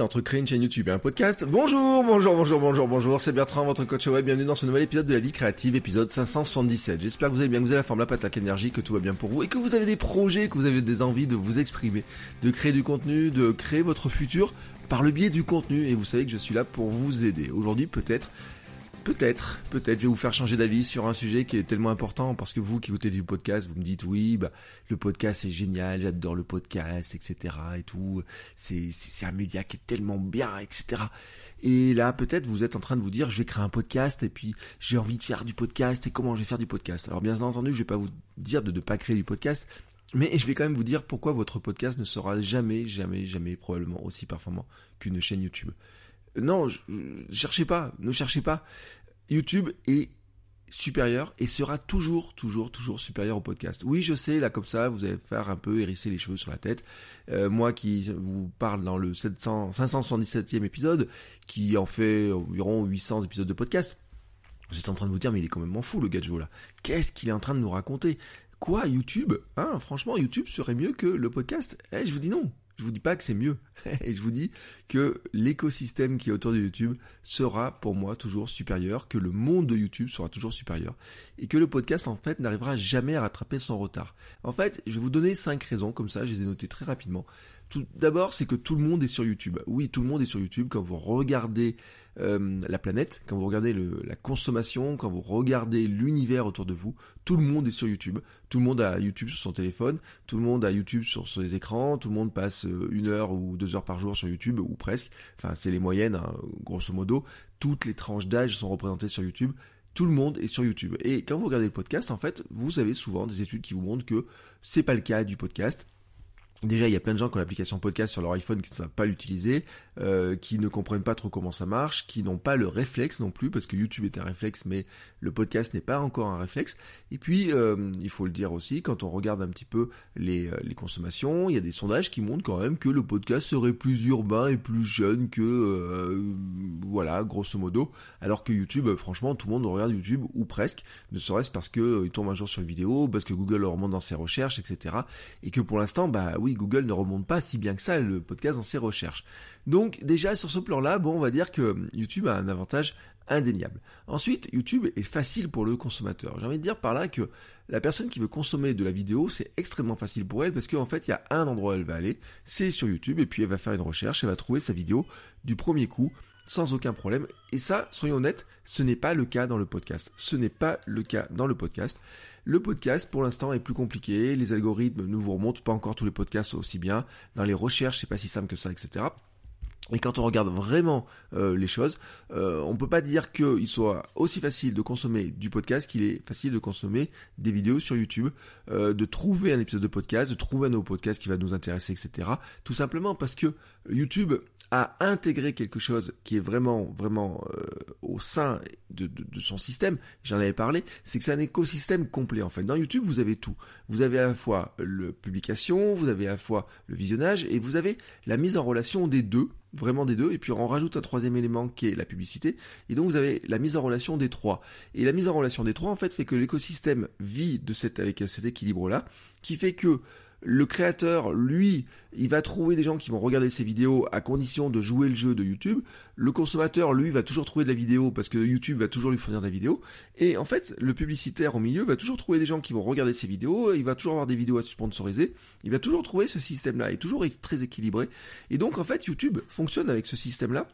Entre créer une chaîne YouTube et un podcast Bonjour, bonjour, bonjour, bonjour, bonjour, c'est Bertrand, votre coach web, bienvenue dans ce nouvel épisode de la vie créative, épisode 577. J'espère que vous allez bien, que vous avez la forme, la patate, l'énergie, que tout va bien pour vous et que vous avez des projets, que vous avez des envies de vous exprimer, de créer du contenu, de créer votre futur par le biais du contenu et vous savez que je suis là pour vous aider. Aujourd'hui peut-être Peut-être, peut-être, je vais vous faire changer d'avis sur un sujet qui est tellement important parce que vous qui écoutez du podcast, vous me dites oui, bah le podcast c'est génial, j'adore le podcast, etc. et tout. C'est un média qui est tellement bien, etc. Et là peut-être vous êtes en train de vous dire je vais créer un podcast et puis j'ai envie de faire du podcast et comment je vais faire du podcast? Alors bien entendu je vais pas vous dire de ne pas créer du podcast, mais je vais quand même vous dire pourquoi votre podcast ne sera jamais, jamais, jamais probablement aussi performant qu'une chaîne YouTube. Non, je, cherchez pas, ne cherchez pas. YouTube est supérieur et sera toujours, toujours, toujours supérieur au podcast. Oui, je sais, là comme ça, vous allez faire un peu hérisser les cheveux sur la tête. Euh, moi qui vous parle dans le 700, 577e épisode, qui en fait environ 800 épisodes de podcast, vous êtes en train de vous dire, mais il est quand même fou le gadget là. Qu'est-ce qu'il est en train de nous raconter? Quoi, YouTube? Hein, franchement, YouTube serait mieux que le podcast? Eh, je vous dis non. Je vous dis pas que c'est mieux. Et je vous dis que l'écosystème qui est autour de YouTube sera pour moi toujours supérieur, que le monde de YouTube sera toujours supérieur, et que le podcast en fait n'arrivera jamais à rattraper son retard. En fait, je vais vous donner cinq raisons, comme ça je les ai notées très rapidement. Tout d'abord, c'est que tout le monde est sur YouTube. Oui, tout le monde est sur YouTube. Quand vous regardez euh, la planète, quand vous regardez la consommation, quand vous regardez l'univers autour de vous, tout le monde est sur YouTube. Tout le monde a YouTube sur son téléphone, tout le monde a YouTube sur ses écrans, tout le monde passe euh, une heure ou deux heures par jour sur YouTube, ou presque. Enfin, c'est les moyennes, hein, grosso modo. Toutes les tranches d'âge sont représentées sur YouTube. Tout le monde est sur YouTube. Et quand vous regardez le podcast, en fait, vous avez souvent des études qui vous montrent que c'est pas le cas du podcast. Déjà, il y a plein de gens qui ont l'application podcast sur leur iPhone qui ne savent pas l'utiliser, euh, qui ne comprennent pas trop comment ça marche, qui n'ont pas le réflexe non plus, parce que YouTube est un réflexe, mais le podcast n'est pas encore un réflexe. Et puis, euh, il faut le dire aussi, quand on regarde un petit peu les, euh, les, consommations, il y a des sondages qui montrent quand même que le podcast serait plus urbain et plus jeune que, voilà, grosso modo, alors que YouTube, franchement, tout le monde regarde YouTube, ou presque, ne serait-ce parce que il tombe un jour sur une vidéo, parce que Google le remonte dans ses recherches, etc. Et que pour l'instant, bah oui, Google ne remonte pas si bien que ça le podcast dans ses recherches. Donc déjà sur ce plan-là, bon, on va dire que YouTube a un avantage indéniable. Ensuite, YouTube est facile pour le consommateur. J'ai envie de dire par là que la personne qui veut consommer de la vidéo, c'est extrêmement facile pour elle parce qu'en fait, il y a un endroit où elle va aller, c'est sur YouTube et puis elle va faire une recherche, elle va trouver sa vidéo du premier coup sans aucun problème. Et ça, soyons honnêtes, ce n'est pas le cas dans le podcast. Ce n'est pas le cas dans le podcast. Le podcast, pour l'instant, est plus compliqué. Les algorithmes ne vous remontent pas encore tous les podcasts aussi bien. Dans les recherches, c'est pas si simple que ça, etc. Et quand on regarde vraiment euh, les choses, euh, on peut pas dire qu'il soit aussi facile de consommer du podcast qu'il est facile de consommer des vidéos sur YouTube, euh, de trouver un épisode de podcast, de trouver un nouveau podcast qui va nous intéresser, etc. Tout simplement parce que YouTube a intégré quelque chose qui est vraiment, vraiment euh, au sein de, de, de son système, j'en avais parlé, c'est que c'est un écosystème complet en fait. Dans YouTube, vous avez tout. Vous avez à la fois le publication, vous avez à la fois le visionnage, et vous avez la mise en relation des deux, vraiment des deux, et puis on rajoute un troisième élément qui est la publicité, et donc vous avez la mise en relation des trois. Et la mise en relation des trois, en fait, fait que l'écosystème vit de cet, avec cet équilibre-là, qui fait que le créateur, lui, il va trouver des gens qui vont regarder ses vidéos à condition de jouer le jeu de YouTube. Le consommateur, lui, va toujours trouver de la vidéo parce que YouTube va toujours lui fournir de la vidéo. Et en fait, le publicitaire au milieu va toujours trouver des gens qui vont regarder ses vidéos. Il va toujours avoir des vidéos à sponsoriser. Il va toujours trouver ce système-là. Est toujours très équilibré. Et donc, en fait, YouTube fonctionne avec ce système-là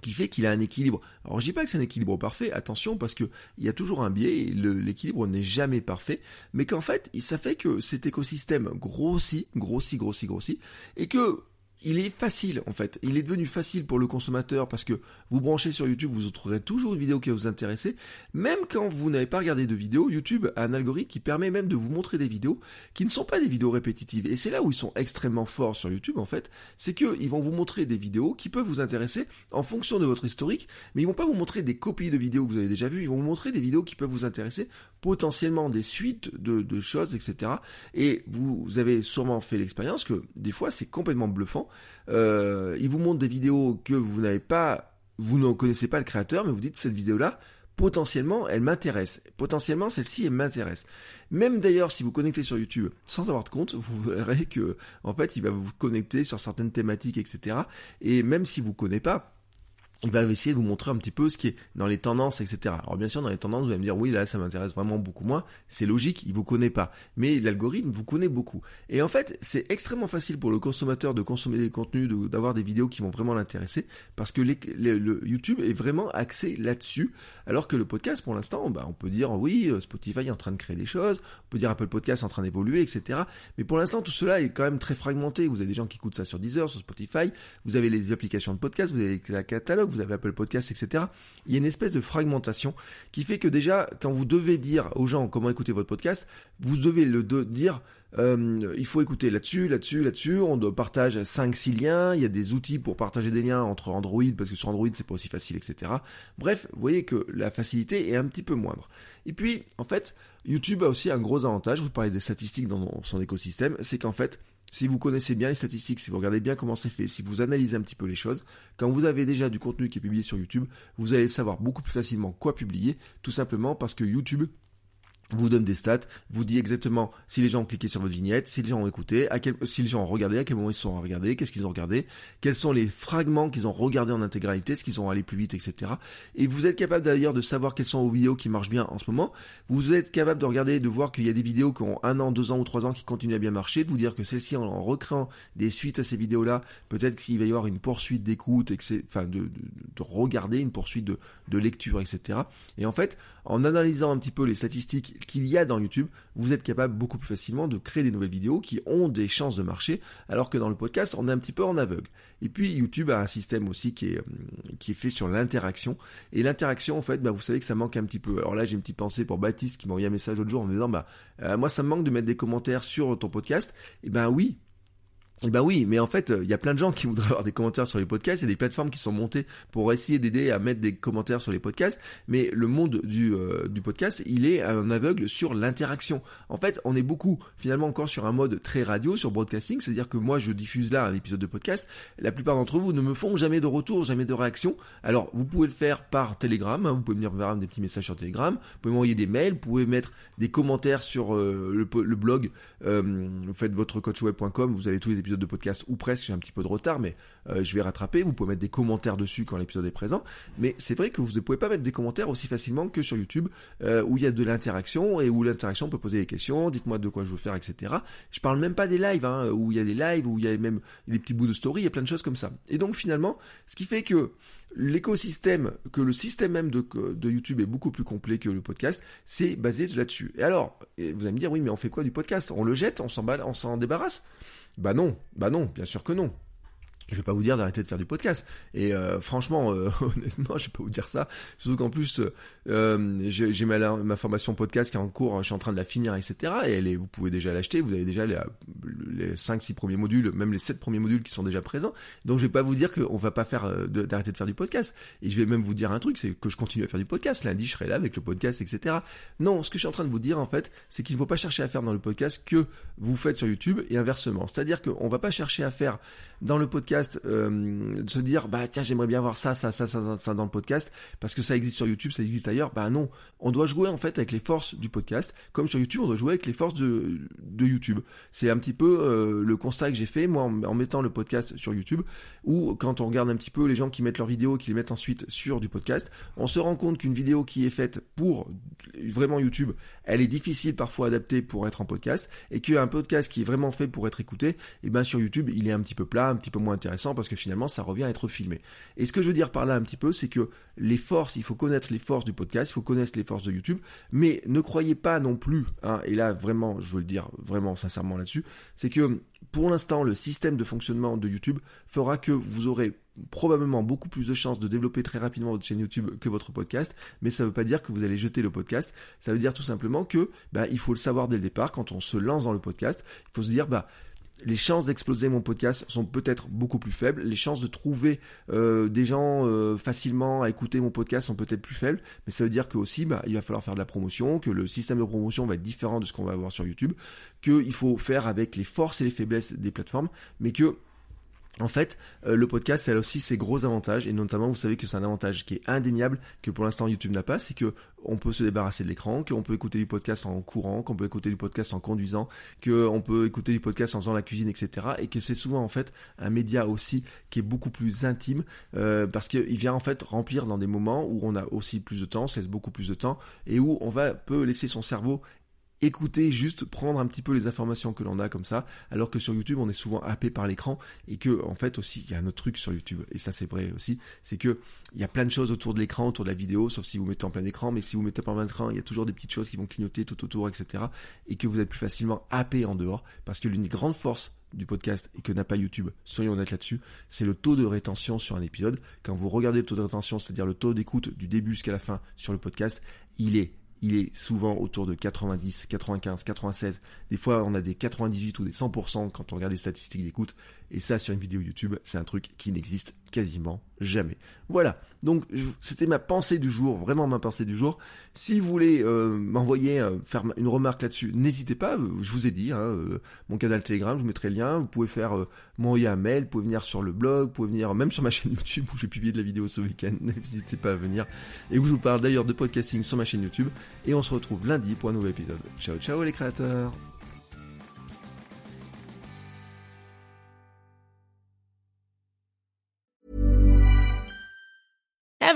qui fait qu'il a un équilibre. Alors je dis pas que c'est un équilibre parfait, attention parce que il y a toujours un biais, l'équilibre n'est jamais parfait, mais qu'en fait ça fait que cet écosystème grossit, grossit, grossit, grossit, et que il est facile en fait. Il est devenu facile pour le consommateur parce que vous branchez sur YouTube, vous trouverez toujours une vidéo qui va vous intéresser. Même quand vous n'avez pas regardé de vidéo, YouTube a un algorithme qui permet même de vous montrer des vidéos qui ne sont pas des vidéos répétitives. Et c'est là où ils sont extrêmement forts sur YouTube en fait, c'est qu'ils vont vous montrer des vidéos qui peuvent vous intéresser en fonction de votre historique, mais ils vont pas vous montrer des copies de vidéos que vous avez déjà vues, ils vont vous montrer des vidéos qui peuvent vous intéresser, potentiellement des suites de, de choses, etc. Et vous avez sûrement fait l'expérience que des fois c'est complètement bluffant euh, il vous montre des vidéos que vous n'avez pas, vous ne connaissez pas le créateur, mais vous dites cette vidéo-là, potentiellement, elle m'intéresse. Potentiellement, celle-ci, elle m'intéresse. Même d'ailleurs, si vous connectez sur YouTube sans avoir de compte, vous verrez que, en fait, il va vous connecter sur certaines thématiques, etc. Et même si vous ne connaissez pas, il va essayer de vous montrer un petit peu ce qui est dans les tendances, etc. Alors bien sûr, dans les tendances, vous allez me dire, oui, là, ça m'intéresse vraiment beaucoup moins. C'est logique, il vous connaît pas. Mais l'algorithme vous connaît beaucoup. Et en fait, c'est extrêmement facile pour le consommateur de consommer des contenus, d'avoir des vidéos qui vont vraiment l'intéresser, parce que le YouTube est vraiment axé là-dessus, alors que le podcast, pour l'instant, bah, on peut dire, oui, euh, Spotify est en train de créer des choses, on peut dire Apple Podcast est en train d'évoluer, etc. Mais pour l'instant, tout cela est quand même très fragmenté. Vous avez des gens qui écoutent ça sur Deezer, sur Spotify, vous avez les applications de podcast, vous avez les catalogues, vous avez Apple Podcast, etc. Il y a une espèce de fragmentation qui fait que déjà, quand vous devez dire aux gens comment écouter votre podcast, vous devez le dire euh, il faut écouter là-dessus, là-dessus, là-dessus. On partage 5-6 liens. Il y a des outils pour partager des liens entre Android parce que sur Android c'est pas aussi facile, etc. Bref, vous voyez que la facilité est un petit peu moindre. Et puis, en fait, YouTube a aussi un gros avantage. Vous parlez des statistiques dans son écosystème, c'est qu'en fait, si vous connaissez bien les statistiques, si vous regardez bien comment c'est fait, si vous analysez un petit peu les choses, quand vous avez déjà du contenu qui est publié sur YouTube, vous allez savoir beaucoup plus facilement quoi publier, tout simplement parce que YouTube vous donne des stats, vous dit exactement si les gens ont cliqué sur votre vignette, si les gens ont écouté, à quel, si les gens ont regardé, à quel moment ils sont regardés, qu'est-ce qu'ils ont regardé, quels sont les fragments qu'ils ont regardés en intégralité, ce qu'ils ont allé plus vite, etc. Et vous êtes capable d'ailleurs de savoir quelles sont vos vidéos qui marchent bien en ce moment. Vous êtes capable de regarder, de voir qu'il y a des vidéos qui ont un an, deux ans ou trois ans qui continuent à bien marcher, de vous dire que celles-ci, en, recréant des suites à ces vidéos-là, peut-être qu'il va y avoir une poursuite d'écoute, enfin de, de, de, regarder, une poursuite de, de lecture, etc. Et en fait, en analysant un petit peu les statistiques qu'il y a dans YouTube, vous êtes capable beaucoup plus facilement de créer des nouvelles vidéos qui ont des chances de marcher, alors que dans le podcast, on est un petit peu en aveugle. Et puis YouTube a un système aussi qui est, qui est fait sur l'interaction. Et l'interaction, en fait, bah, vous savez que ça manque un petit peu. Alors là, j'ai une petite pensée pour Baptiste qui m'a envoyé un message l'autre jour en me disant, bah, euh, moi, ça me manque de mettre des commentaires sur ton podcast. Et ben oui, eh ben oui, mais en fait, il y a plein de gens qui voudraient avoir des commentaires sur les podcasts. Il y a des plateformes qui sont montées pour essayer d'aider à mettre des commentaires sur les podcasts. Mais le monde du, euh, du podcast, il est un aveugle sur l'interaction. En fait, on est beaucoup finalement encore sur un mode très radio, sur broadcasting. C'est-à-dire que moi, je diffuse là un épisode de podcast. La plupart d'entre vous ne me font jamais de retour, jamais de réaction. Alors, vous pouvez le faire par Telegram. Hein. vous pouvez venir me des petits messages sur Telegram. Vous pouvez m'envoyer des mails. Vous pouvez mettre des commentaires sur euh, le, le, blog. Euh, vous faites votre coachweb.com. Vous avez tous les de podcast ou presque, j'ai un petit peu de retard, mais euh, je vais rattraper. Vous pouvez mettre des commentaires dessus quand l'épisode est présent. Mais c'est vrai que vous ne pouvez pas mettre des commentaires aussi facilement que sur YouTube, euh, où il y a de l'interaction et où l'interaction peut poser des questions. Dites-moi de quoi je veux faire, etc. Je parle même pas des lives, hein, où il y a des lives, où il y a même des petits bouts de story, il y a plein de choses comme ça. Et donc finalement, ce qui fait que l'écosystème, que le système même de, de, YouTube est beaucoup plus complet que le podcast, c'est basé là-dessus. Et alors, vous allez me dire, oui, mais on fait quoi du podcast? On le jette, on s'en on s'en débarrasse? Bah non, bah non, bien sûr que non je vais pas vous dire d'arrêter de faire du podcast. Et euh, franchement, euh, honnêtement, je vais pas vous dire ça. Surtout qu'en plus, euh, j'ai ma, ma, formation podcast qui est en cours, je suis en train de la finir, etc. Et vous pouvez déjà l'acheter. Vous avez déjà les, les 5-6 premiers modules, même les 7 premiers modules qui sont déjà présents. Donc je vais pas vous dire qu'on va pas faire d'arrêter de, faire du podcast. Et je vais même vous dire un truc, c'est que je continue à faire du podcast. Lundi, je serai là avec le podcast, etc. Non, ce que je suis en train de vous dire en fait, c'est qu'il ne faut pas chercher à faire dans le podcast que vous faites sur YouTube et inversement. C'est-à-dire qu'on va pas chercher à faire dans le podcast, euh, de se dire bah tiens j'aimerais bien voir ça, ça, ça, ça, dans le podcast parce que ça existe sur YouTube, ça existe ailleurs. Bah non, on doit jouer en fait avec les forces du podcast, comme sur YouTube on doit jouer avec les forces de, YouTube. C'est un petit peu euh, le constat que j'ai fait moi en, mettant le podcast sur YouTube, ou quand on regarde un petit peu les gens qui mettent leurs vidéos qui les mettent ensuite sur du podcast, on se rend compte qu'une vidéo qui est faite pour vraiment YouTube, elle est difficile parfois adaptée pour être en podcast, et qu'un podcast qui est vraiment fait pour être écouté, et eh ben sur YouTube il est un petit peu plat un petit peu moins intéressant parce que finalement ça revient à être filmé. Et ce que je veux dire par là un petit peu, c'est que les forces, il faut connaître les forces du podcast, il faut connaître les forces de YouTube, mais ne croyez pas non plus, hein, et là vraiment je veux le dire vraiment sincèrement là-dessus, c'est que pour l'instant, le système de fonctionnement de YouTube fera que vous aurez probablement beaucoup plus de chances de développer très rapidement votre chaîne YouTube que votre podcast, mais ça veut pas dire que vous allez jeter le podcast. Ça veut dire tout simplement que bah, il faut le savoir dès le départ quand on se lance dans le podcast. Il faut se dire bah les chances d'exploser mon podcast sont peut-être beaucoup plus faibles, les chances de trouver euh, des gens euh, facilement à écouter mon podcast sont peut-être plus faibles, mais ça veut dire que aussi bah, il va falloir faire de la promotion, que le système de promotion va être différent de ce qu'on va avoir sur YouTube, qu'il faut faire avec les forces et les faiblesses des plateformes, mais que en fait, euh, le podcast, ça a aussi ses gros avantages, et notamment, vous savez que c'est un avantage qui est indéniable, que pour l'instant YouTube n'a pas, c'est que on peut se débarrasser de l'écran, qu'on peut écouter du podcast en courant, qu'on peut écouter du podcast en conduisant, qu'on peut écouter du podcast en faisant la cuisine, etc. Et que c'est souvent en fait un média aussi qui est beaucoup plus intime, euh, parce qu'il vient en fait remplir dans des moments où on a aussi plus de temps, c'est beaucoup plus de temps, et où on va peut laisser son cerveau écouter, juste prendre un petit peu les informations que l'on a comme ça, alors que sur YouTube on est souvent happé par l'écran et que en fait aussi il y a un autre truc sur YouTube et ça c'est vrai aussi, c'est que il y a plein de choses autour de l'écran, autour de la vidéo, sauf si vous mettez en plein écran, mais si vous mettez en plein écran, il y a toujours des petites choses qui vont clignoter tout autour, etc. et que vous êtes plus facilement happé en dehors, parce que l'une des grandes forces du podcast et que n'a pas YouTube, soyons honnêtes là-dessus, c'est le taux de rétention sur un épisode. Quand vous regardez le taux de rétention, c'est-à-dire le taux d'écoute du début jusqu'à la fin sur le podcast, il est il est souvent autour de 90, 95, 96. Des fois, on a des 98 ou des 100% quand on regarde les statistiques d'écoute. Et ça, sur une vidéo YouTube, c'est un truc qui n'existe quasiment jamais. Voilà. Donc, c'était ma pensée du jour, vraiment ma pensée du jour. Si vous voulez euh, m'envoyer, euh, faire une remarque là-dessus, n'hésitez pas. Euh, je vous ai dit, hein, mon canal Telegram, je vous mettrai le lien. Vous pouvez faire m'envoyer un mail, vous pouvez venir sur le blog, vous pouvez venir même sur ma chaîne YouTube où j'ai publié de la vidéo ce week-end. N'hésitez pas à venir. Et où je vous parle d'ailleurs de podcasting sur ma chaîne YouTube. Et on se retrouve lundi pour un nouvel épisode. Ciao, ciao les créateurs.